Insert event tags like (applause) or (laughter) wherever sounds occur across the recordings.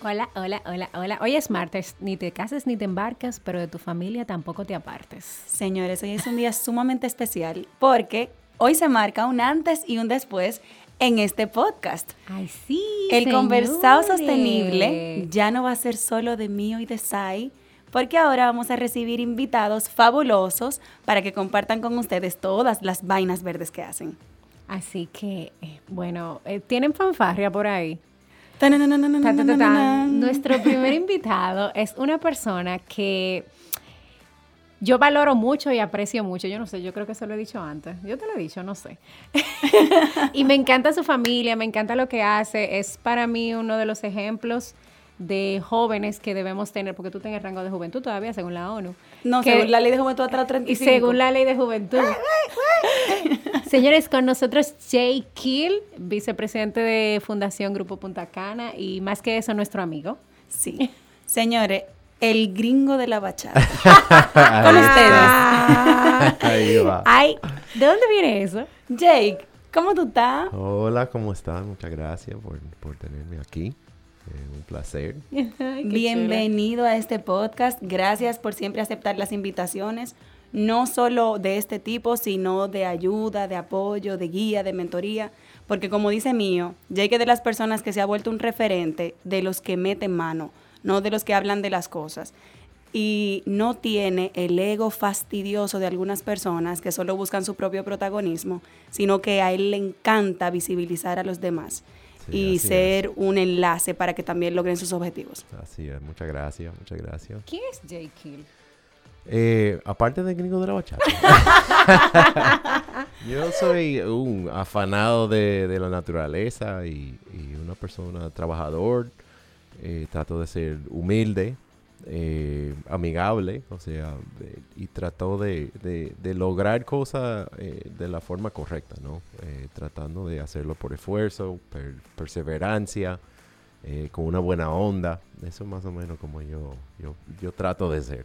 Hola, hola, hola, hola. Hoy es martes, ni te cases ni te embarcas, pero de tu familia tampoco te apartes. Señores, hoy es un día sumamente especial porque hoy se marca un antes y un después en este podcast. Ay, sí. El conversado sostenible ya no va a ser solo de mío y de Sai, porque ahora vamos a recibir invitados fabulosos para que compartan con ustedes todas las vainas verdes que hacen. Así que, eh, bueno, eh, ¿tienen fanfarria por ahí? Nuestro primer invitado es una persona que yo valoro mucho y aprecio mucho. Yo no sé, yo creo que se lo he dicho antes. Yo te lo he dicho, no sé. (laughs) y me encanta su familia, me encanta lo que hace. Es para mí uno de los ejemplos de jóvenes que debemos tener, porque tú tienes rango de juventud todavía, según la ONU. No, según la ley de juventud hasta los 35. Y según la ley de juventud. (laughs) Señores, con nosotros Jay Kill, vicepresidente de Fundación Grupo Punta Cana y más que eso, nuestro amigo. Sí. Señores, el gringo de la bachata. (laughs) (laughs) con ustedes. Ahí va. Ay, ¿de dónde viene eso? Jake, ¿cómo tú estás? Hola, ¿cómo estás? Muchas gracias por, por tenerme aquí. Eh, un placer. (laughs) Bienvenido a este podcast. Gracias por siempre aceptar las invitaciones, no solo de este tipo, sino de ayuda, de apoyo, de guía, de mentoría. Porque como dice mío, Jake es de las personas que se ha vuelto un referente de los que meten mano, no de los que hablan de las cosas. Y no tiene el ego fastidioso de algunas personas que solo buscan su propio protagonismo, sino que a él le encanta visibilizar a los demás y ser un enlace para que también logren sus objetivos. Así es, muchas gracias, muchas gracias. ¿Quién es Jay Kill? Eh, aparte del gringo de la bachata. (laughs) yo soy un afanado de, la naturaleza y, una persona trabajador. Eh, trato de ser humilde, eh, amigable, o sea, y trató de, lograr cosas eh, de la forma correcta, ¿no? Eh, tratando de hacerlo por esfuerzo, perseverancia, con una buena onda. Eso es más o menos como yo, yo, trato de ser.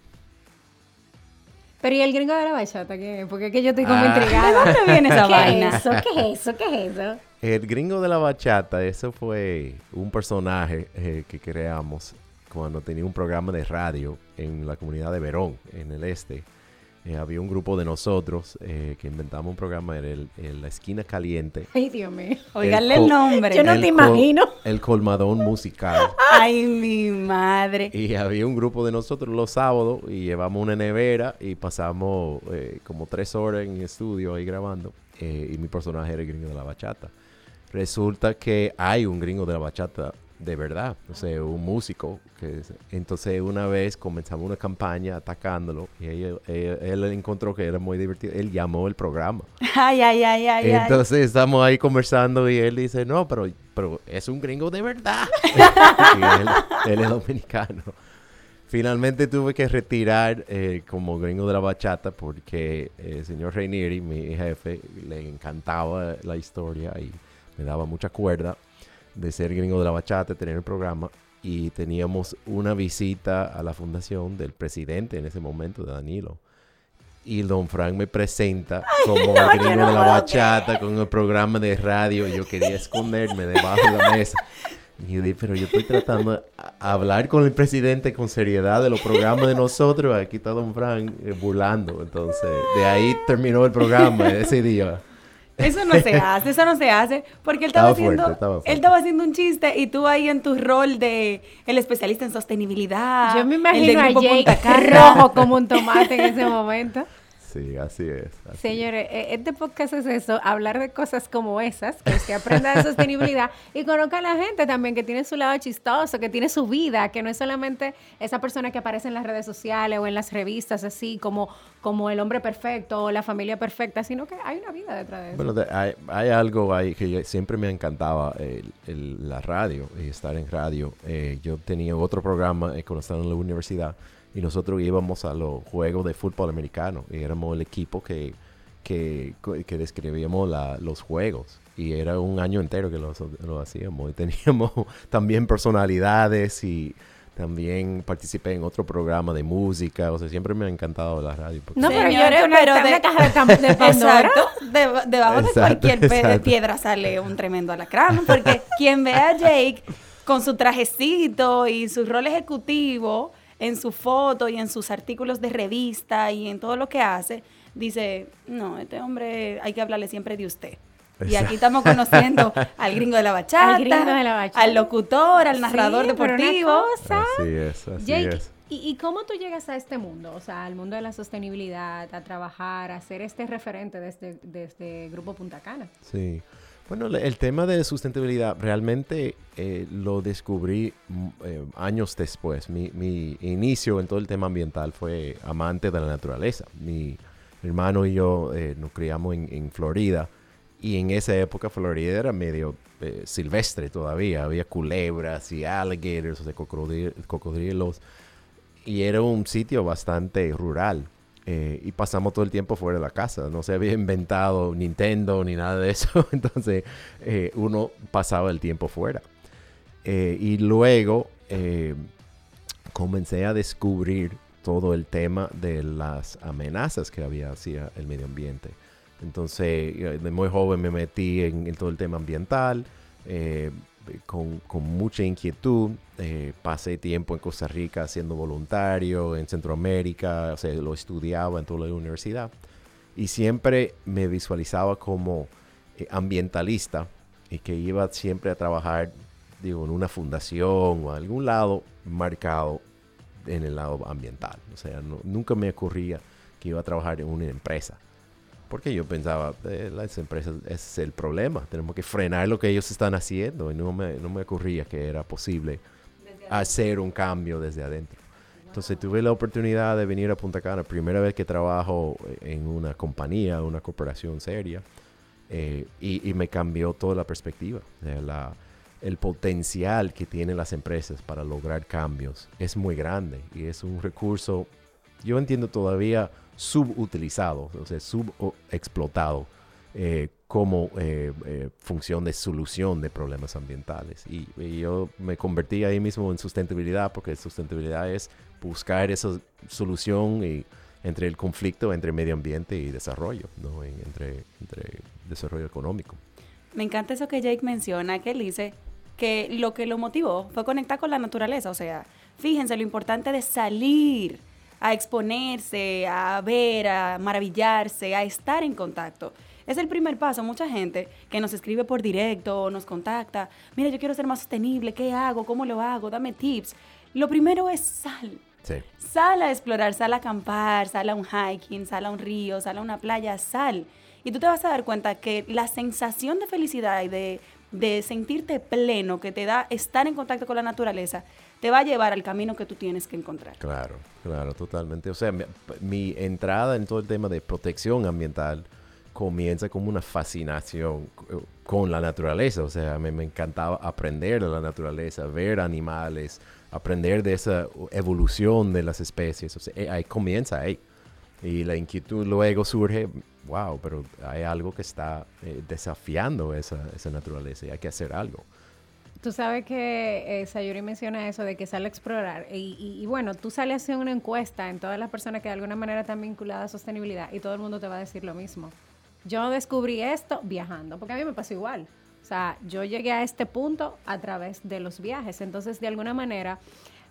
Pero ¿y el gringo de la bachata qué Porque es que yo estoy como ah. intrigada. ¿De dónde viene esa vaina? ¿Qué es eso? ¿Qué es eso? ¿Qué es eso? El gringo de la bachata, eso fue un personaje que creamos cuando tenía un programa de radio en la comunidad de Verón, en el este. Eh, había un grupo de nosotros eh, que inventamos un programa el, la esquina caliente. (laughs) Ay, Dios mío. Oiganle el, nombre. Yo no te imagino. el colmadón (laughs) musical. Ay, mi madre. Y había un grupo de nosotros los sábados y llevamos una nevera y pasamos eh, como tres horas en el estudio ahí grabando. y mi personaje era el gringo de la bachata. Resulta que hay un gringo de la bachata de verdad, o sea, un músico. Que, entonces una vez comenzamos una campaña atacándolo y él, encontró que era muy divertido. Él llamó el programa. (laughs) Ay, ay, ay, ay. Entonces estamos ahí conversando y él dice, no, pero, pero es un gringo de verdad. (laughs) él, es dominicano. Finalmente tuve que retirar eh, como gringo de la bachata porque el señor Reinieri, mi jefe, le encantaba la historia y me daba mucha cuerda de ser gringo de la bachata, tener el programa, y teníamos una visita a la fundación del presidente en ese momento, de Danilo. Y Don Frank me presenta como gringo de la bachata con el programa de radio. Y yo quería esconderme debajo de la mesa. Y yo dije, pero yo estoy tratando de hablar con el presidente con seriedad de los programas de nosotros. Aquí está Don Frank eh, burlando. Entonces, de ahí terminó el programa ese día. Eso no se hace, eso no se hace, porque él estaba, haciendo, él estaba haciendo un chiste y tú ahí en tu rol de el especialista en sostenibilidad. Yo me imagino a Jake rojo como un tomate en ese momento. Sí, así es. Señores, e, este podcast es eso, hablar de cosas como esas, que usted aprenda de sostenibilidad y conozca a la gente también que tiene su lado chistoso, que tiene su vida, que no es solamente esa persona que aparece en las redes sociales o en las revistas, así como, como el hombre perfecto o la familia perfecta, sino que hay una vida detrás de eso. Bueno, hay, algo ahí que siempre me encantaba, la radio y estar en radio. Eh, yo tenía otro programa eh, cuando estaba en la universidad y nosotros íbamos a los juegos de fútbol americano y éramos el equipo que, que, que describíamos los juegos y era un año entero que lo, lo hacíamos y (laughs) teníamos también personalidades y también participé en otro programa de música, o sea, siempre me ha encantado la radio. No, pero yo era una, pero de, caja de, (laughs) Exacto, debajo de cualquier piedra sale un tremendo alacrán, porque quien ve a Jake con su trajecito y su rol ejecutivo en su foto y en sus artículos de revista y en todo lo que hace, dice, no, este hombre hay que hablarle siempre de usted. Y aquí estamos conociendo al (laughs) gringo de la bachata, al, locutor, al narrador deportivo. Así es, así es. ¿y, cómo tú llegas a este mundo? O sea, al mundo de la sostenibilidad, a trabajar, a ser este referente de este, de este Grupo Punta Cana. Sí. Bueno, el tema de sustentabilidad realmente eh, lo descubrí mm, eh, años después. Mi, inicio en todo el tema ambiental fue amante de la naturaleza. Mi hermano y yo eh, nos criamos en, Florida y en esa época Florida era medio silvestre todavía. Había culebras y alligators, o cocodrilos. Y era un sitio bastante rural. Eh, y pasamos todo el tiempo fuera de la casa. No se había inventado Nintendo ni nada de eso. (laughs) Entonces eh, uno pasaba el tiempo fuera. Eh, y luego comencé a descubrir todo el tema de las amenazas que había hacia el medio ambiente. Entonces, de muy joven me metí en, en todo el tema ambiental con, con mucha inquietud. Eh, pasé tiempo en Costa Rica siendo voluntario, en Centroamérica, o sea, lo estudiaba en toda la universidad. Y siempre me visualizaba como eh, ambientalista y que iba siempre a trabajar, digo, en una fundación o a algún lado marcado en el lado ambiental. O sea, nunca me ocurría que iba a trabajar en una empresa. Porque yo pensaba, eh, las empresas es el problema, tenemos que frenar lo que ellos están haciendo y no me, no me ocurría que era posible hacer un cambio desde adentro. Entonces tuve la oportunidad de venir a Punta Cana, primera vez que trabajo en una compañía, una corporación seria, eh, y, me cambió toda la perspectiva. la, el potencial que tienen las empresas para lograr cambios es muy grande y es un recurso, yo entiendo todavía subutilizado, o sea, subexplotado eh, como eh, eh, función de solución de problemas ambientales. Y, yo me convertí ahí mismo en sustentabilidad, porque sustentabilidad es buscar esa solución y, entre el conflicto entre medio ambiente y desarrollo, ¿no? entre, entre desarrollo económico. Me encanta eso que Jake menciona, que él dice que lo que lo motivó fue conectar con la naturaleza. O sea, fíjense lo importante de salir a exponerse, a ver, a maravillarse, a estar en contacto. Es el primer paso. Mucha gente que nos escribe por directo, nos contacta, mira, yo quiero ser más sostenible, ¿qué hago? ¿Cómo lo hago? Dame tips. Lo primero es sal. Sí. Sal a explorar, sal a acampar, sal a un hiking, sal a un río, sal a una playa, sal. Y tú te vas a dar cuenta que la sensación de felicidad y de, de sentirte pleno que te da estar en contacto con la naturaleza te va a llevar al camino que tú tienes que encontrar. Claro, claro, totalmente. O sea, mi, entrada en todo el tema de protección ambiental comienza como una fascinación con la naturaleza. O sea, me, me encantaba aprender de la naturaleza, ver animales, aprender de esa evolución de las especies. O sea, eh, ahí comienza ahí. Y la inquietud luego surge, wow, pero hay algo que está eh, desafiando esa, esa naturaleza y hay que hacer algo. Tú sabes que eh, Sayuri menciona eso de que sale a explorar. Y, bueno, tú sales a hacer una encuesta en todas las personas que de alguna manera están vinculadas a sostenibilidad y todo el mundo te va a decir lo mismo. Yo descubrí esto viajando, porque a mí me pasó igual. O sea, yo llegué a este punto a través de los viajes. Entonces, de alguna manera,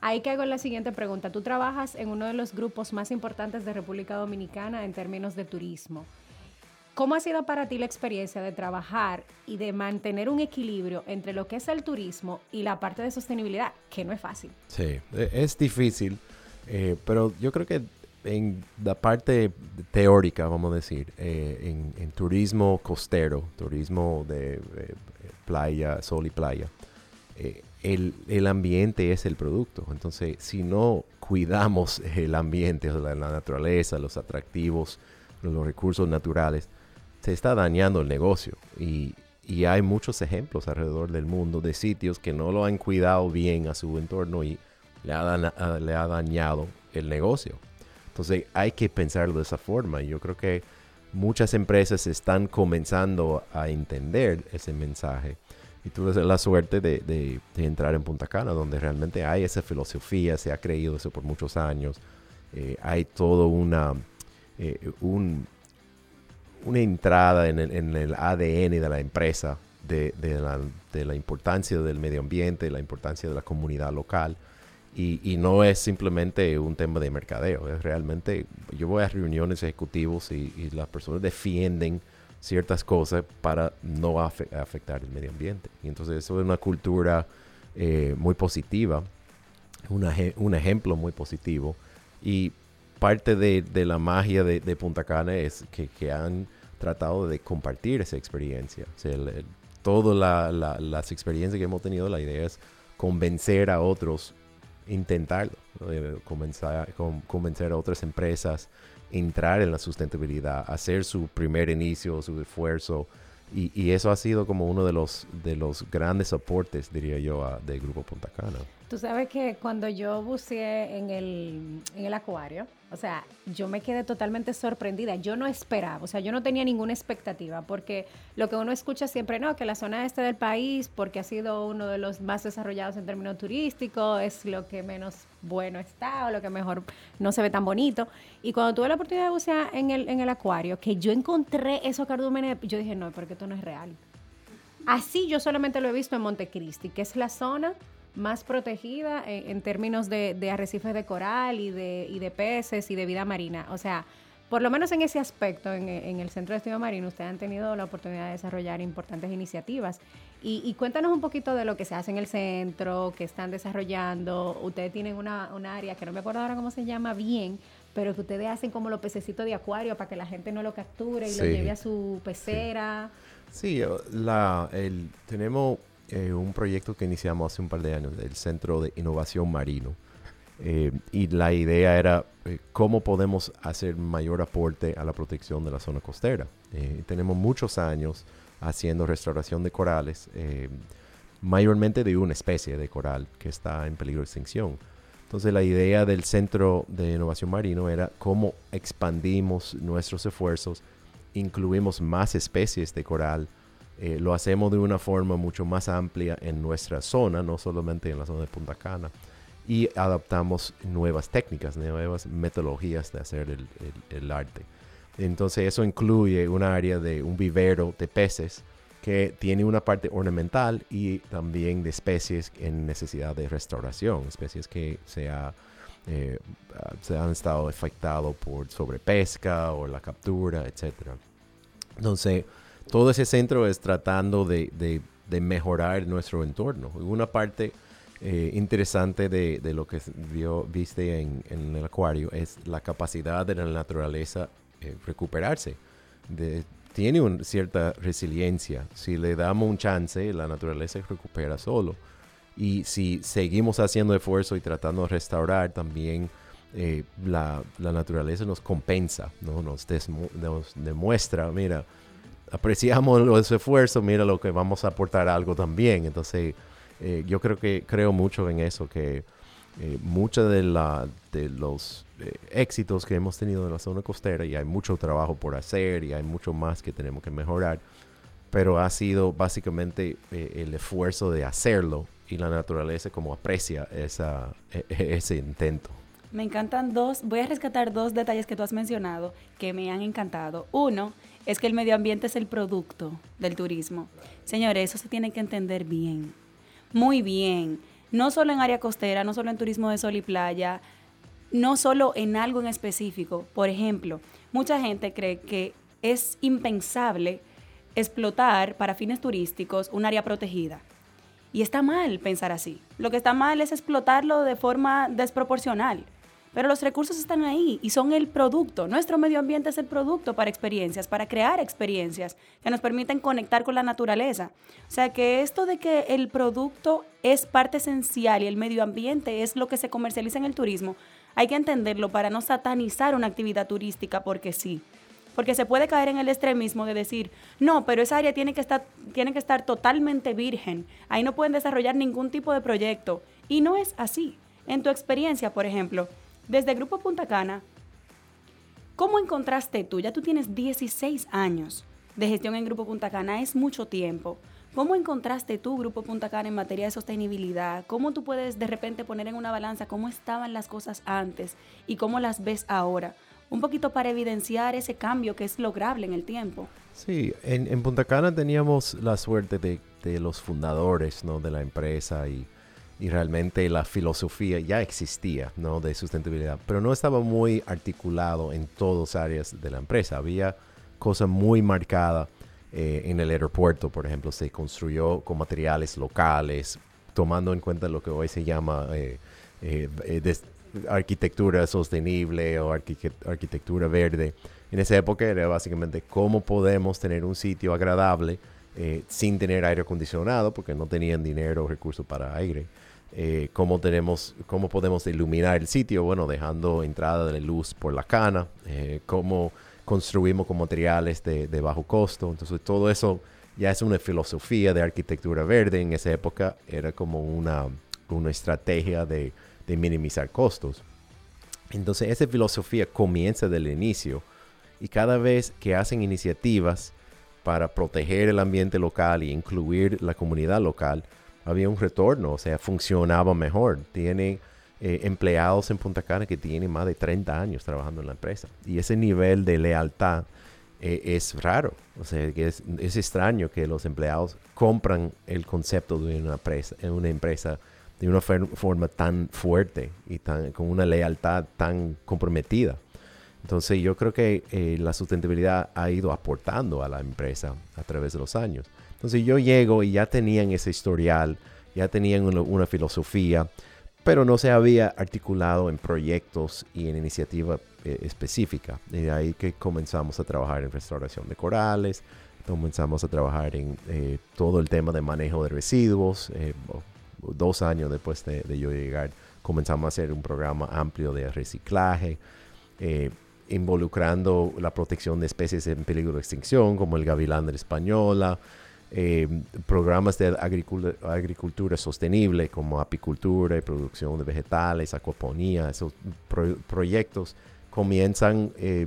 ahí que hago la siguiente pregunta. Tú trabajas en uno de los grupos más importantes de República Dominicana en términos de turismo. ¿Cómo ha sido para ti la experiencia de trabajar y de mantener un equilibrio entre lo que es el turismo y la parte de sostenibilidad, que no es fácil? Sí, e, es difícil, eh, pero yo creo que en la parte teórica, vamos a decir, eh, en, turismo costero, turismo de eh, playa, sol y playa, el, el, ambiente es el producto. Entonces, si no cuidamos (laughs) el ambiente, la, la naturaleza, los atractivos, los recursos naturales, se está dañando el negocio. Y, y hay muchos ejemplos alrededor del mundo de sitios que no lo han cuidado bien a su entorno y le ha, le ha dañado el negocio. Entonces hay que pensarlo de esa forma. Yo creo que muchas empresas están comenzando a entender ese mensaje. Y tuve la suerte de, de, entrar en Punta Cana, donde realmente hay esa filosofía, se ha creído eso por muchos años. Eh, hay todo una, eh, un, una entrada en el, en el, ADN de la empresa de, de, la, de, la, importancia del medio ambiente, la importancia de la comunidad local. Y, y, no es simplemente un tema de mercadeo, es realmente, yo voy a reuniones ejecutivos y, y las personas defienden ciertas cosas para no afectar el medio ambiente. Y entonces eso es una cultura eh, muy positiva, una, un ejemplo muy positivo. Y parte de, de la magia de, de, Punta Cana es que, que, han tratado de compartir esa experiencia. O todas la, las experiencias que hemos tenido, la idea es convencer a otros, intentarlo, eh, convencer a otras empresas, entrar en la sustentabilidad, hacer su primer inicio, su esfuerzo. Y, eso ha sido como uno de los, de los grandes aportes, diría yo, a, del Grupo Punta Cana. Tú sabes que cuando yo buceé en el, en el acuario, o sea, yo me quedé totalmente sorprendida. Yo no esperaba, o sea, yo no tenía ninguna expectativa, porque lo que uno escucha siempre, no, que la zona este del país, porque ha sido uno de los más desarrollados en términos turísticos, es lo que menos bueno está o lo que mejor no se ve tan bonito. Y cuando tuve la oportunidad de bucear en el, en el acuario, que yo encontré esos cardúmenes, yo dije, no, porque esto no es real. Así yo solamente lo he visto en Montecristi, que es la zona más protegida en, términos de, arrecifes de coral y de, y de peces y de vida marina. O sea, por lo menos en ese aspecto, en, el Centro de Estudio Marino, ustedes han tenido la oportunidad de desarrollar importantes iniciativas. Y, cuéntanos un poquito de lo que se hace en el centro, que están desarrollando. Ustedes tienen una, área que no me acuerdo ahora cómo se llama bien, pero que ustedes hacen como los pececitos de acuario para que la gente no lo capture y lo lleve a su pecera. Sí, la, el, tenemos eh, un proyecto que iniciamos hace un par de años, el Centro de Innovación Marino. Eh, y la idea era eh, cómo podemos hacer mayor aporte a la protección de la zona costera. tenemos muchos años haciendo restauración de corales, mayormente de una especie de coral que está en peligro de extinción. Entonces la idea del Centro de Innovación Marino era cómo expandimos nuestros esfuerzos, incluimos más especies de coral, eh, lo hacemos de una forma mucho más amplia en nuestra zona, no solamente en la zona de Punta Cana. Y adaptamos nuevas técnicas, nuevas metodologías de hacer el, el, arte. Entonces eso incluye un área de un vivero de peces que tiene una parte ornamental y también de especies en necesidad de restauración, especies que se, eh, se han estado afectados por sobrepesca o la captura, etc. Entonces, todo ese centro es tratando de, de, mejorar nuestro entorno. Una parte eh, interesante de, de, lo que vio, viste en, en, el acuario es la capacidad de la naturaleza eh, recuperarse. tiene una cierta resiliencia. Si le damos un chance, la naturaleza recupera solo. Y si seguimos haciendo esfuerzo y tratando de restaurar, también eh, la, la, naturaleza nos compensa, ¿no? nos, nos demuestra, mira, apreciamos los esfuerzos, mira lo que vamos a aportar algo también. Entonces, eh, yo creo que creo mucho en eso, que eh, muchos de, de los eh, éxitos que hemos tenido en la zona costera, y hay mucho trabajo por hacer, y hay mucho más que tenemos que mejorar, pero ha sido básicamente el esfuerzo de hacerlo y la naturaleza como aprecia esa, e, e, ese intento. Me encantan dos, voy a rescatar dos detalles que tú has mencionado que me han encantado. Uno, es que el medio ambiente es el producto del turismo. Señores, eso se tiene que entender bien, muy bien. No solo en área costera, no solo en turismo de sol y playa, no solo en algo en específico. Por ejemplo, mucha gente cree que es impensable explotar para fines turísticos un área protegida. Y está mal pensar así. Lo que está mal es explotarlo de forma desproporcional. Pero los recursos están ahí y son el producto. Nuestro medio ambiente es el producto para experiencias, para crear experiencias que nos permiten conectar con la naturaleza. O sea que esto de que el producto es parte esencial y el medio ambiente es lo que se comercializa en el turismo, hay que entenderlo para no satanizar una actividad turística porque sí. Porque se puede caer en el extremismo de decir, no, pero esa área tiene que estar, tiene que estar totalmente virgen. Ahí no pueden desarrollar ningún tipo de proyecto. Y no es así. En tu experiencia, por ejemplo, desde Grupo Punta Cana, ¿cómo encontraste tú? Ya tú tienes 16 años de gestión en Grupo Punta Cana, es mucho tiempo. ¿Cómo encontraste tú, Grupo Punta Cana, en materia de sostenibilidad? ¿Cómo tú puedes de repente poner en una balanza cómo estaban las cosas antes y cómo las ves ahora? Un poquito para evidenciar ese cambio que es lograble en el tiempo. Sí, en, Punta Cana teníamos la suerte de, de los fundadores ¿no? de la empresa y y realmente la filosofía ya existía ¿no? de sustentabilidad, pero no estaba muy articulado en todas áreas de la empresa. Había cosas muy marcadas eh, en el aeropuerto, por ejemplo, se construyó con materiales locales, tomando en cuenta lo que hoy se llama eh, eh, arquitectura sostenible o arquitectura verde. En esa época era básicamente cómo podemos tener un sitio agradable sin tener aire acondicionado, porque no tenían dinero o recursos para aire. Eh, cómo, tenemos, cómo podemos iluminar el sitio, bueno, dejando entrada de luz por la cana, eh, cómo construimos con materiales de, bajo costo. Entonces, todo eso ya es una filosofía de arquitectura verde. En esa época era como una, una estrategia de, de minimizar costos. Entonces, esa filosofía comienza del inicio y cada vez que hacen iniciativas para proteger el ambiente local e incluir la comunidad local, había un retorno, o sea, funcionaba mejor. Tiene eh, empleados en Punta Cana que tienen más de 30 años trabajando en la empresa. Y ese nivel de lealtad eh, es raro. O sea, que es, extraño que los empleados compran el concepto de una empresa, una empresa de una forma tan fuerte y tan, con una lealtad tan comprometida. Entonces yo creo que eh, la sustentabilidad ha ido aportando a la empresa a través de los años. Entonces yo llego y ya tenían ese historial, ya tenían una, filosofía, pero no se había articulado en proyectos y en iniciativa eh, específica. Y de ahí que comenzamos a trabajar en restauración de corales, comenzamos a trabajar en eh, todo el tema de manejo de residuos. Eh, dos años después de, yo llegar, comenzamos a hacer un programa amplio de reciclaje, involucrando la protección de especies en peligro de extinción, como el gavilán de la española, eh, programas de agricultura, sostenible como apicultura y producción de vegetales, acuaponía, esos proyectos comienzan eh,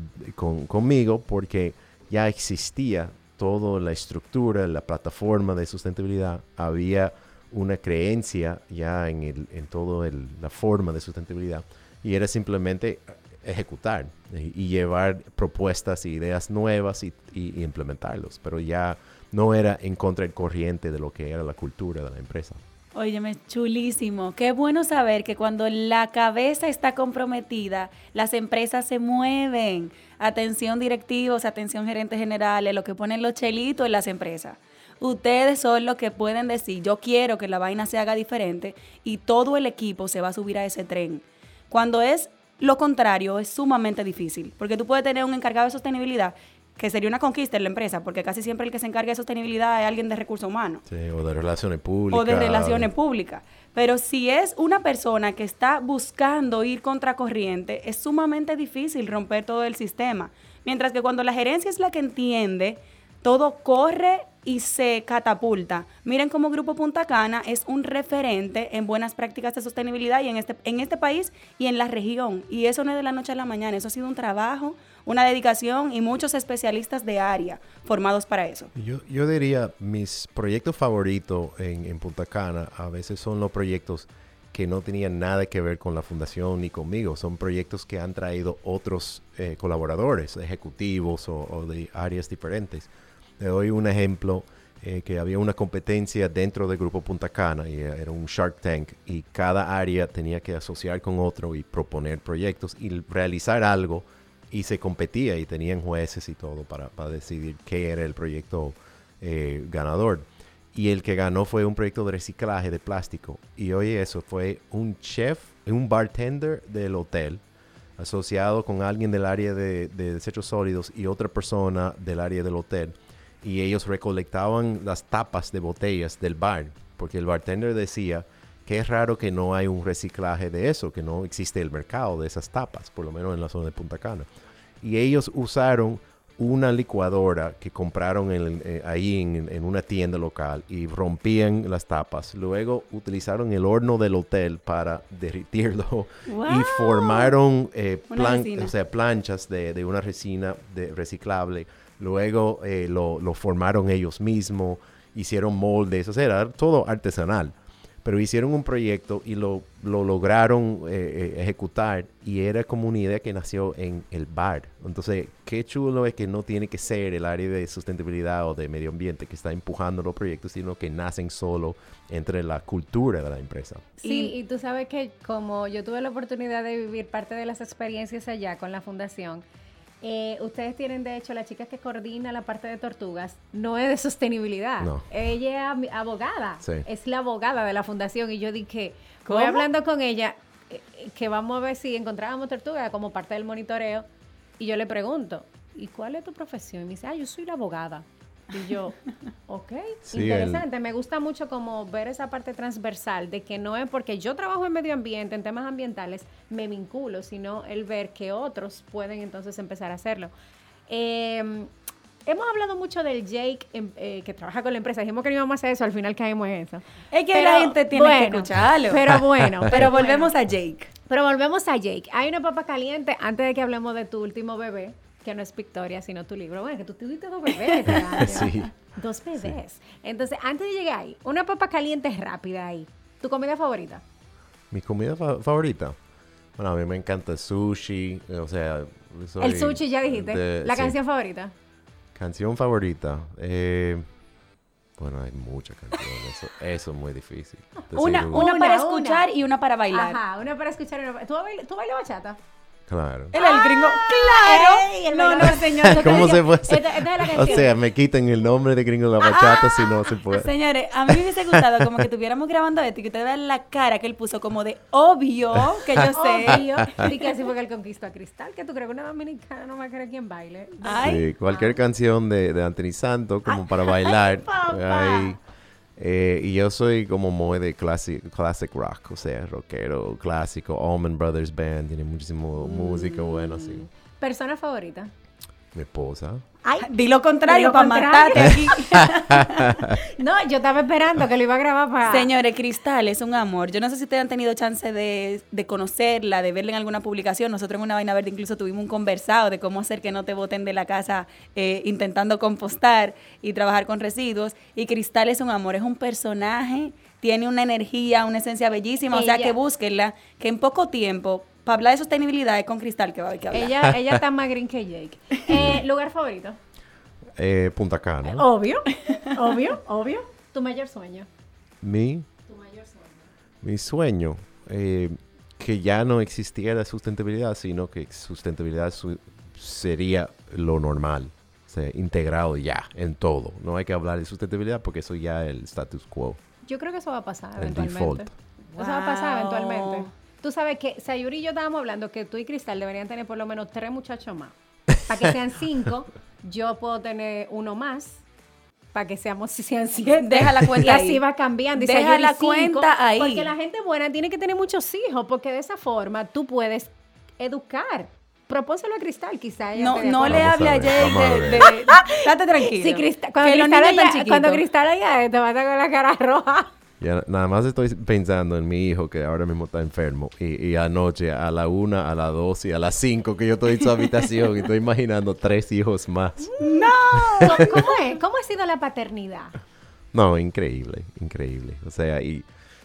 conmigo porque ya existía toda la estructura, la plataforma de sustentabilidad, había una creencia ya en, el, en toda la forma de sustentabilidad y era simplemente ejecutar y, llevar propuestas e ideas nuevas y, y implementarlos, pero ya no era en contra del corriente de lo que era la cultura de la empresa. Óyeme, chulísimo. Qué bueno saber que cuando la cabeza está comprometida, las empresas se mueven. Atención directivos, atención gerentes generales, lo que ponen los chelitos en las empresas. Ustedes son los que pueden decir, yo quiero que la vaina se haga diferente y todo el equipo se va a subir a ese tren. Cuando es lo contrario, es sumamente difícil, porque tú puedes tener un encargado de sostenibilidad que sería una conquista en la empresa, porque casi siempre el que se encarga de sostenibilidad es alguien de recursos humanos. Sí, o de relaciones públicas. O de relaciones públicas. Pero si es una persona que está buscando ir contra corriente, es sumamente difícil romper todo el sistema. Mientras que cuando la gerencia es la que entiende, todo corre y se catapulta. Miren cómo Grupo Punta Cana es un referente en buenas prácticas de sostenibilidad y en este, en este país y en la región. Y eso no es de la noche a la mañana, eso ha sido un trabajo, una dedicación y muchos especialistas de área formados para eso. Yo, yo diría, mis proyectos favoritos en, en, Punta Cana a veces son los proyectos que no tenían nada que ver con la fundación ni conmigo. Son proyectos que han traído otros eh, colaboradores, ejecutivos o, de áreas diferentes. Le doy un ejemplo. Eh, que había una competencia dentro del grupo Punta Cana y era un Shark Tank y cada área tenía que asociar con otro y proponer proyectos y realizar algo y se competía y tenían jueces y todo para, decidir qué era el proyecto eh, ganador. Y el que ganó fue un proyecto de reciclaje de plástico. Y oye, eso fue un chef, un bartender del hotel, asociado con alguien del área de, de desechos sólidos y otra persona del área del hotel. Y ellos recolectaban las tapas de botellas del bar, porque el bartender decía que es raro que no hay un reciclaje de eso, que no existe el mercado de esas tapas, por lo menos en la zona de Punta Cana. Y ellos usaron una licuadora que compraron en- eh, ahí en, en una tienda local y rompían las tapas. Luego utilizaron el horno del hotel para derritirlo (laughs) y formaron eh, Una plan- resina. o sea, planchas de, de una resina de reciclable. Luego eh, lo, lo formaron ellos mismos, hicieron moldes, o sea, era todo artesanal. Pero hicieron un proyecto y lo, lo lograron eh, eh, ejecutar y era como una idea que nació en el bar. Entonces, qué chulo es que no tiene que ser el área de sustentabilidad o de medio ambiente que está empujando los proyectos, sino que nacen solo entre la cultura de la empresa. Sí, y tú sabes que como yo tuve la oportunidad de vivir parte de las experiencias allá con la fundación, eh, ustedes tienen de hecho la chica que coordina la parte de tortugas, no es de sostenibilidad. No. Ella es abogada, Sí. es la abogada de la fundación y yo dije, ¿Cómo? voy hablando con ella, eh, eh, que vamos a ver si encontrábamos tortugas como parte del monitoreo y yo le pregunto, ¿y cuál es tu profesión? Y me dice, ah, yo soy la abogada. Y yo, ok, Sí, el- interesante. Me gusta mucho como ver esa parte transversal de que no es porque yo trabajo en medio ambiente, en temas ambientales, me vinculo, sino el ver que otros pueden entonces empezar a hacerlo. Eh, hemos hablado mucho del Jake em, eh, que trabaja con la empresa. Dijimos que no íbamos a hacer eso, al final caímos en eso. Es que Pero, la gente tiene que escucharlo. Pero bueno, (laughs) Pero bueno. volvemos a Jake. Pero volvemos a Jake. Hay una papa caliente antes de que hablemos de tu último bebé, que no es Victoria, sino tu libro. Bueno, que tú tuviste dos bebés. (laughs) Sí. Dos bebés. Entonces, antes de llegar ahí, una papa caliente rápida ahí. ¿Tu comida favorita? Mi comida fa- favorita. Bueno, a mí me encanta el sushi, eh, o sea... soy el sushi, ya dijiste. de- la sí. canción favorita. Canción favorita. eh, bueno, hay muchas canciones. Eso, eso es muy difícil. Una, una. una para Una, escuchar una. y una para bailar. Ajá, una para escuchar y una para... ¿Tú, bailas, ¿Tú bailas bachata? Claro. Él es el gringo. ¡Ey! El No, no, señor. ¿Cómo se puede Esta, esta es la (laughs) O sea, me quitan el nombre de Gringo de la Bachata si no se puede. Señores, a mí me hubiese gustado como que estuviéramos grabando esto y que ustedes vean la cara que él puso como de obvio que yo sé. Obvio. Y que así fue que él conquistó a Cristal. que tú crees que una dominicana no va a querer quien baile? Ay, Sí, cualquier canción de, de Anthony Santos como para bailar. (laughs) papá. Eh, y yo soy como muy de classic, classic rock, o sea, rockero clásico. Allman Brothers Band tiene muchísimo música buena, sí. ¿Persona favorita? Mi esposa. Ay, di lo contrario para matarte aquí. (laughs) no, yo estaba esperando que lo iba a grabar para... Señores, Cristal es un amor. Yo no sé si ustedes han tenido chance de, de conocerla, de verla en alguna publicación. Nosotros en una vaina verde incluso tuvimos un conversado de cómo hacer que no te boten de la casa eh, intentando compostar y trabajar con residuos. Y Cristal es un amor, es un personaje, tiene una energía, una esencia bellísima. O sea que búsquenla, que en poco tiempo, para hablar de sostenibilidad es con Cristal que va a haber que hablar. Ella, ella (laughs) está más green que Jake. Eh, ¿Lugar favorito? Eh, Punta Cana. Obvio, (laughs) obvio, obvio. ¿Tu mayor sueño? Mi, Tu mayor sueño. mi sueño, eh, que ya no existiera sustentabilidad, sino que sustentabilidad su- sería lo normal, o sea, integrado ya en todo. No hay que hablar de sustentabilidad porque eso ya es el status quo, Yo creo que eso va a pasar el eventualmente. default. Eso va a pasar eventualmente. Tú sabes que Sayuri y yo estábamos hablando que tú y Cristal deberían tener por lo menos tres muchachos más. Para que sean cinco, (laughs) yo puedo tener uno más. Para que seamos si sean siete. Deja la cuenta Y así ahí. va cambiando. Y Deja Sayuri la cinco, cuenta ahí. Porque la gente buena tiene que tener muchos hijos. Porque de esa forma tú puedes educar. Propóselo a Cristal, quizá. ella No, de no le hable a Jay de, de- Estate tranquilo. Sí, Cristal, cuando, Cristal haya- cuando. Cristal haya, te va a estar con la cara roja. Ya nada más estoy pensando en mi hijo que ahora mismo está enfermo y, y anoche a la una, a las dos y a las cinco que yo estoy en su habitación y estoy imaginando tres hijos más. ¿Cómo, cómo es? ¿Cómo ha sido la paternidad? No, increíble, increíble. O sea, y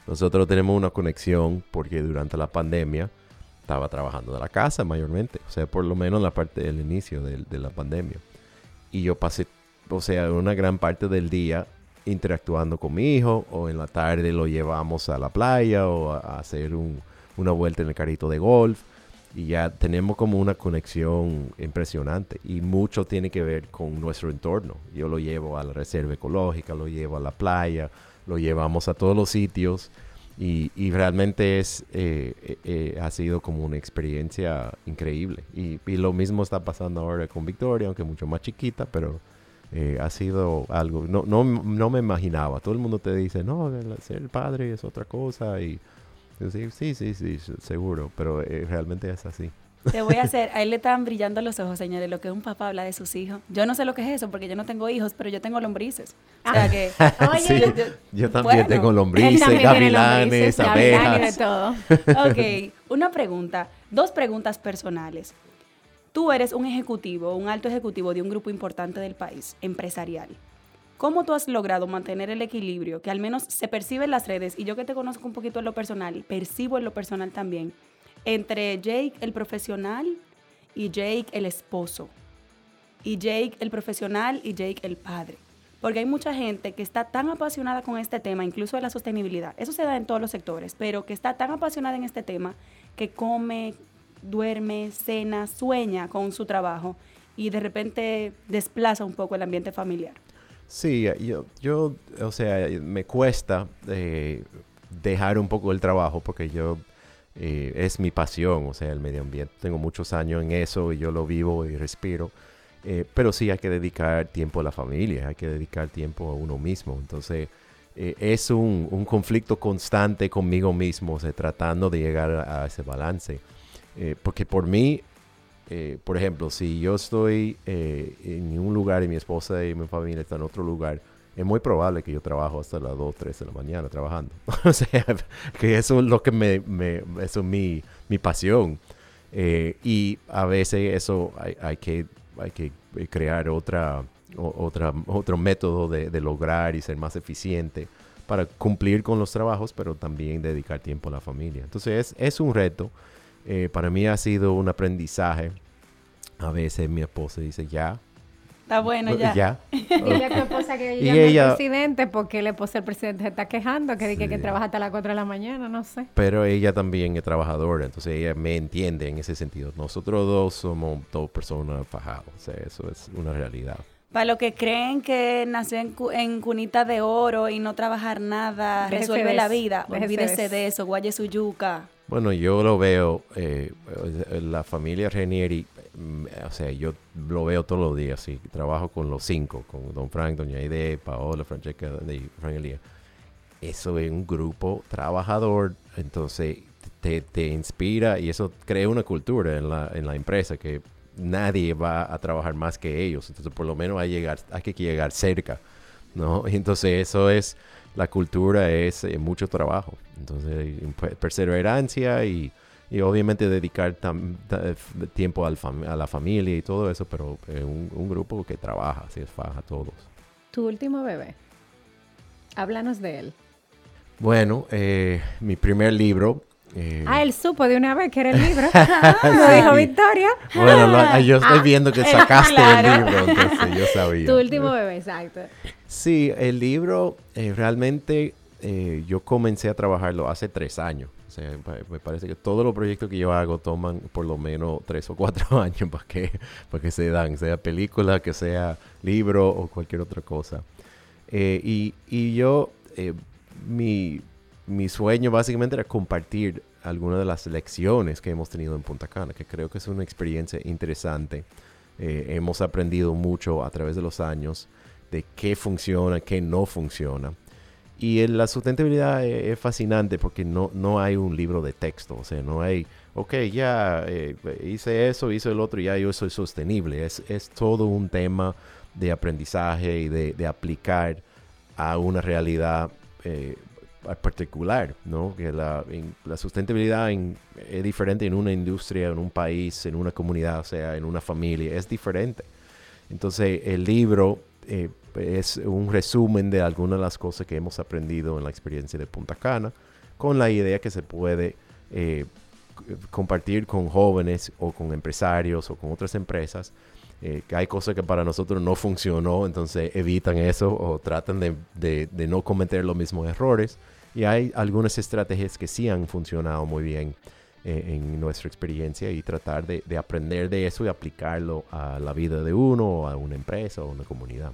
nosotros tenemos una conexión porque durante la pandemia estaba trabajando de la casa mayormente. O sea, por lo menos la parte del inicio de, de la pandemia. Y yo pasé, o sea, una gran parte del día interactuando con mi hijo o en la tarde lo llevamos a la playa o a, hacer un- una vuelta en el carrito de golf. Y ya tenemos como una conexión impresionante. Y mucho tiene que ver con nuestro entorno. Yo lo llevo a la reserva ecológica, lo llevo a la playa, lo llevamos a todos los sitios. Y, y realmente es, eh, eh, eh, ha sido como una experiencia increíble. Y, y lo mismo está pasando ahora con Victoria, aunque mucho más chiquita, pero eh, ha sido algo, no, no, no me imaginaba. Todo el mundo te dice, no, ser padre es otra cosa. Y yo sí, sí, sí, sí, seguro, pero eh, realmente es así. Te voy a (laughs) hacer, a él le están brillando los ojos, señores, lo que un papá habla de sus hijos. Yo no sé lo que es eso, porque yo no tengo hijos, pero yo tengo lombrices. O sea que, (laughs) Oye, Sí, yo- yo- yo también bueno, tengo lombrices, también gavilanes, lombrices, gavilanes, abejas. de todo. (laughs) Ok, una pregunta, dos preguntas personales. Tú eres un ejecutivo, un alto ejecutivo de un grupo importante del país, empresarial. ¿Cómo tú has logrado mantener el equilibrio que al menos se percibe en las redes, y yo que te conozco un poquito en lo personal, percibo en lo personal también, entre Jake el profesional y Jake el esposo? Y Jake el profesional y Jake el padre. Porque hay mucha gente que está tan apasionada con este tema, incluso de la sostenibilidad. Eso se da en todos los sectores, pero que está tan apasionada en este tema que come, duerme, cena, sueña con su trabajo y de repente desplaza un poco el ambiente familiar. Sí, yo, yo, o sea, me cuesta eh, dejar un poco el trabajo porque yo, eh, es mi pasión, o sea, el medio ambiente. Tengo muchos años en eso y yo lo vivo y respiro. Eh, pero sí hay que dedicar tiempo a la familia, hay que dedicar tiempo a uno mismo. Entonces, es un, un conflicto constante conmigo mismo, o sea, tratando de llegar a ese balance. Eh, porque por mí, eh, por ejemplo, si yo estoy eh, en un lugar y mi esposa y mi familia están en otro lugar, es muy probable que yo trabajo hasta las 2, 3 de la mañana trabajando. (laughs) o sea, que eso es lo que me, es mi, mi pasión. Y a veces eso hay, que, hay que crear otra, otra, otro método de, de lograr y ser más eficiente para cumplir con los trabajos, pero también dedicar tiempo a la familia. Entonces es, es un reto. Eh, para mí ha sido un aprendizaje. A veces mi esposa dice, ya, Está bueno ya. ya. (laughs) Dile a tu esposa que Y llame ella- al presidente porque el esposo del presidente se está quejando que dice que Sí. trabaja hasta las 4 de la mañana, no sé. Pero ella también es trabajadora, entonces ella me entiende en ese sentido. Nosotros dos somos dos personas fajadas, o sea, eso es una realidad. Para los que creen que nació en, cu- en cunita de oro y no trabajar nada Déjese resuelve la vida, olvídese de de eso, guaye su yuca. Bueno, yo lo veo, eh, eh, la familia Renieri, mm, o sea, yo lo veo todos los días, sí. Trabajo con los cinco, con Don Frank, Doña Aide, Paola, Francesca y Frank Elías. Eso es un grupo trabajador, entonces te, te inspira y eso crea una cultura en la, en la empresa que nadie va a trabajar más que ellos. Entonces, por lo menos hay, llegar, hay que llegar cerca, ¿no? (laughs) Y entonces eso es, la cultura es eh, mucho trabajo. Entonces, pe- perseverancia y, y obviamente dedicar tam- tiempo al fam- a la familia y todo eso, pero eh, un, un grupo que trabaja, así es faja todos. Tu último bebé. Háblanos de él. Bueno, eh, mi primer libro. Eh, Ah, él supo de una vez que era el libro. (laughs) Lo dijo. Victoria. Bueno, lo- yo estoy Ah, viendo que eh, sacaste claro. el libro, entonces yo sabía. Tu último bebé, exacto. Sí, el libro eh, realmente eh, yo comencé a trabajarlo hace tres años. O sea, me parece que todos los proyectos que yo hago toman por lo menos tres o cuatro (laughs) años para que, para que se dan, sea película, que sea libro o cualquier otra cosa. Y, y yo, mi, mi sueño básicamente era compartir algunas de las lecciones que hemos tenido en Punta Cana, que creo que es una experiencia interesante. Eh, hemos aprendido mucho a través de los años de qué funciona, qué no funciona. Y la sustentabilidad es, es fascinante porque no, no hay un libro de texto, o sea, no hay, ok, ya eh, hice eso, hice el otro, ya yo soy sostenible. Es, es todo un tema de aprendizaje y de, de aplicar a una realidad eh, particular, ¿no? Que la, en- la sustentabilidad en- es diferente en una industria, en un país, en una comunidad, o sea, en una familia, es diferente. Entonces, el libro eh, es un resumen de algunas de las cosas que hemos aprendido en la experiencia de Punta Cana, con la idea que se puede eh, compartir con jóvenes o con empresarios o con otras empresas. Eh, que hay cosas que para nosotros no funcionó, entonces evitan eso o tratan de, de- de no cometer los mismos errores. Y hay algunas estrategias que sí han funcionado muy bien eh, en nuestra experiencia y tratar de, de aprender de eso y aplicarlo a la vida de uno, a una empresa o a una comunidad.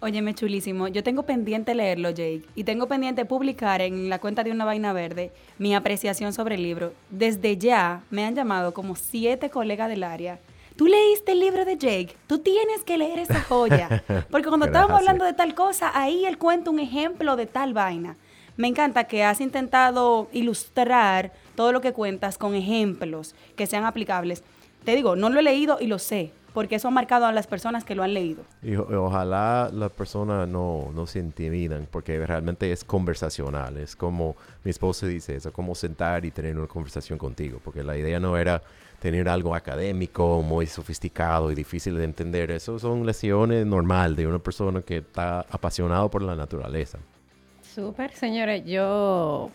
Óyeme, chulísimo. Yo tengo pendiente leerlo, Jake, y tengo pendiente publicar en la cuenta de Una Vaina Verde mi apreciación sobre el libro. Desde ya me han llamado como siete colegas del área. Tú leíste el libro de Jake, tú tienes que leer esa joya. (laughs) Porque cuando estábamos hablando de tal cosa, ahí él cuenta un ejemplo de tal vaina. Me encanta que has intentado ilustrar todo lo que cuentas con ejemplos que sean aplicables. Te digo, no lo he leído y lo sé, porque eso ha marcado a las personas que lo han leído. Y, ojalá las personas no, no se intimidan, porque realmente es conversacional. Es como mi esposa dice, es como sentar y tener una conversación contigo, porque la idea no era tener algo académico, muy sofisticado y difícil de entender. Eso son lesiones normal de una persona que está apasionado por la naturaleza. Súper, señores. Yo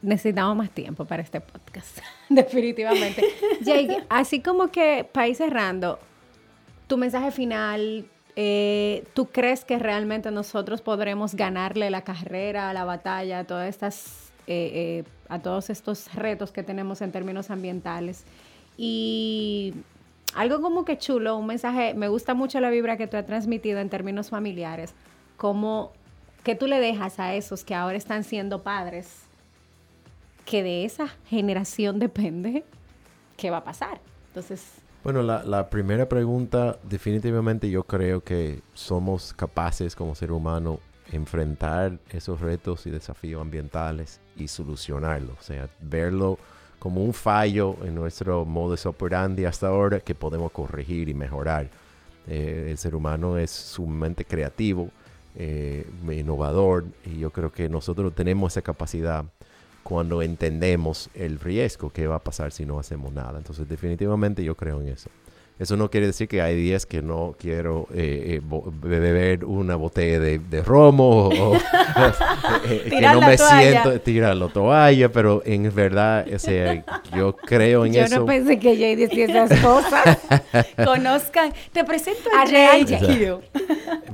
necesitamos más tiempo para este podcast, (laughs) definitivamente. (laughs) Jake, así como que para ir cerrando, tu mensaje final, eh, ¿tú crees que realmente nosotros podremos ganarle la carrera, la batalla, a todas estas, eh, eh, a todos estos retos que tenemos en términos ambientales? Y algo como que chulo, un mensaje, me gusta mucho la vibra que tú has transmitido en términos familiares, como que tú le dejas a esos que ahora están siendo padres, que de esa generación (laughs) depende qué va a pasar. Entonces, bueno, la, primera pregunta, definitivamente yo creo que somos capaces como ser humano enfrentar esos retos y desafíos ambientales y solucionarlos. O sea, verlo como un fallo en nuestro modus operandi hasta ahora que podemos corregir y mejorar. Eh, el ser humano es sumamente creativo, eh, innovador y yo creo que nosotros tenemos esa capacidad cuando entendemos el riesgo que va a pasar si no hacemos nada. Entonces definitivamente yo creo en eso. Eso no quiere decir que hay días que no quiero eh, eh, beber una botella de, romo o, (laughs) eh, que no me siento tirar la toalla, pero en verdad, yo creo en eso. Yo no pensé que Jay decía esas cosas. (laughs) Conozcan, te presento a Jay.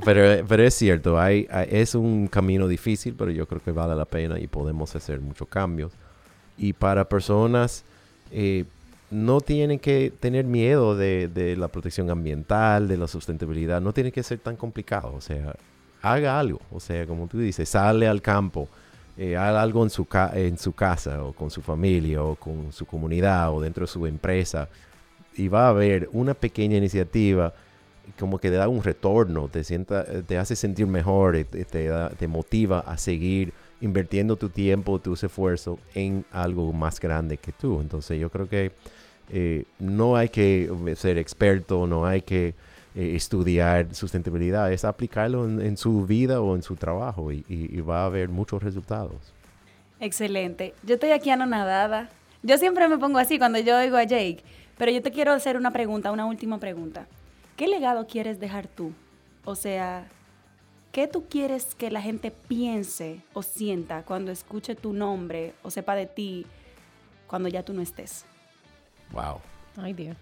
pero, pero es cierto, hay, es un camino difícil, pero yo creo que vale la pena y podemos hacer muchos cambios. Y para personas no tienen que tener miedo de, la protección ambiental, de la sustentabilidad, no tiene que ser tan complicado, o sea, haga algo, o sea, como tú dices, sale al campo, eh, haga algo en su, en su casa o con su familia o con su comunidad o dentro de su empresa y va a haber una pequeña iniciativa como que te da un retorno, te, sienta, te hace sentir mejor, te, te motiva a seguir invirtiendo tu tiempo, tus esfuerzos en algo más grande que tú. Entonces yo creo que eh, no hay que ser experto, no hay que eh, estudiar sustentabilidad, es aplicarlo en, su vida o en su trabajo y, va a haber muchos resultados. Excelente. Yo estoy aquí anonadada. Yo siempre me pongo así cuando yo oigo a Jake, pero yo te quiero hacer una pregunta, una última pregunta. ¿Qué legado quieres dejar tú? O sea, ¿qué tú quieres que la gente piense o sienta cuando escuche tu nombre o sepa de ti cuando ya tú no estés? Wow. Ay, Dios.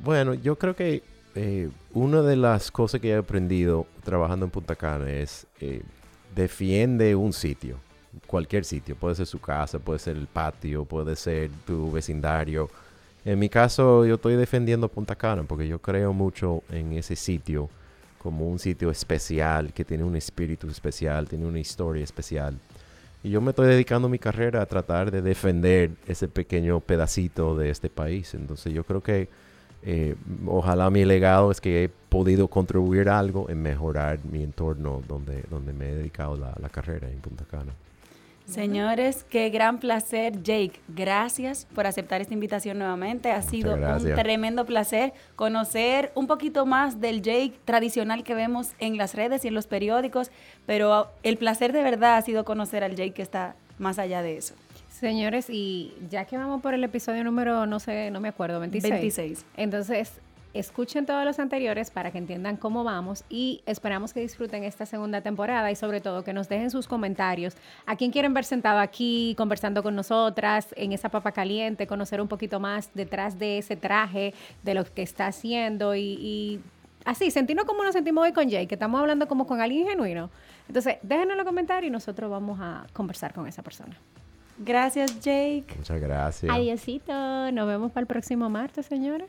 Bueno, yo creo que eh, una de las cosas que he aprendido trabajando en Punta Cana es eh, defiende un sitio, cualquier sitio, puede ser su casa, puede ser el patio, puede ser tu vecindario. En mi caso, yo estoy defendiendo Punta Cana porque yo creo mucho en ese sitio como un sitio especial, que tiene un espíritu especial, tiene una historia especial. Y yo me estoy dedicando mi carrera a tratar de defender ese pequeño pedacito de este país. Entonces yo creo que eh, ojalá mi legado es que he podido contribuir algo en mejorar mi entorno donde, donde me he dedicado la, la carrera en Punta Cana. Señores, qué gran placer, Jake. Gracias por aceptar esta invitación nuevamente. Ha sido un tremendo placer conocer un poquito más del Jake tradicional que vemos en las redes y en los periódicos, pero el placer de verdad ha sido conocer al Jake que está más allá de eso. Señores, y ya que vamos por el episodio número, no sé, no me acuerdo, 26. 26. Entonces, escuchen todos los anteriores para que entiendan cómo vamos y esperamos que disfruten esta segunda temporada y sobre todo que nos dejen sus comentarios. ¿A quién quieren ver sentado aquí conversando con nosotras en esa papa caliente, conocer un poquito más detrás de ese traje, de lo que está haciendo y, así, sentirnos como nos sentimos hoy con Jay, que estamos hablando como con alguien genuino? Entonces, déjenos en los comentarios y nosotros vamos a conversar con esa persona. Gracias, Jake. Muchas gracias. Adiósito. Nos vemos para el próximo martes, señores.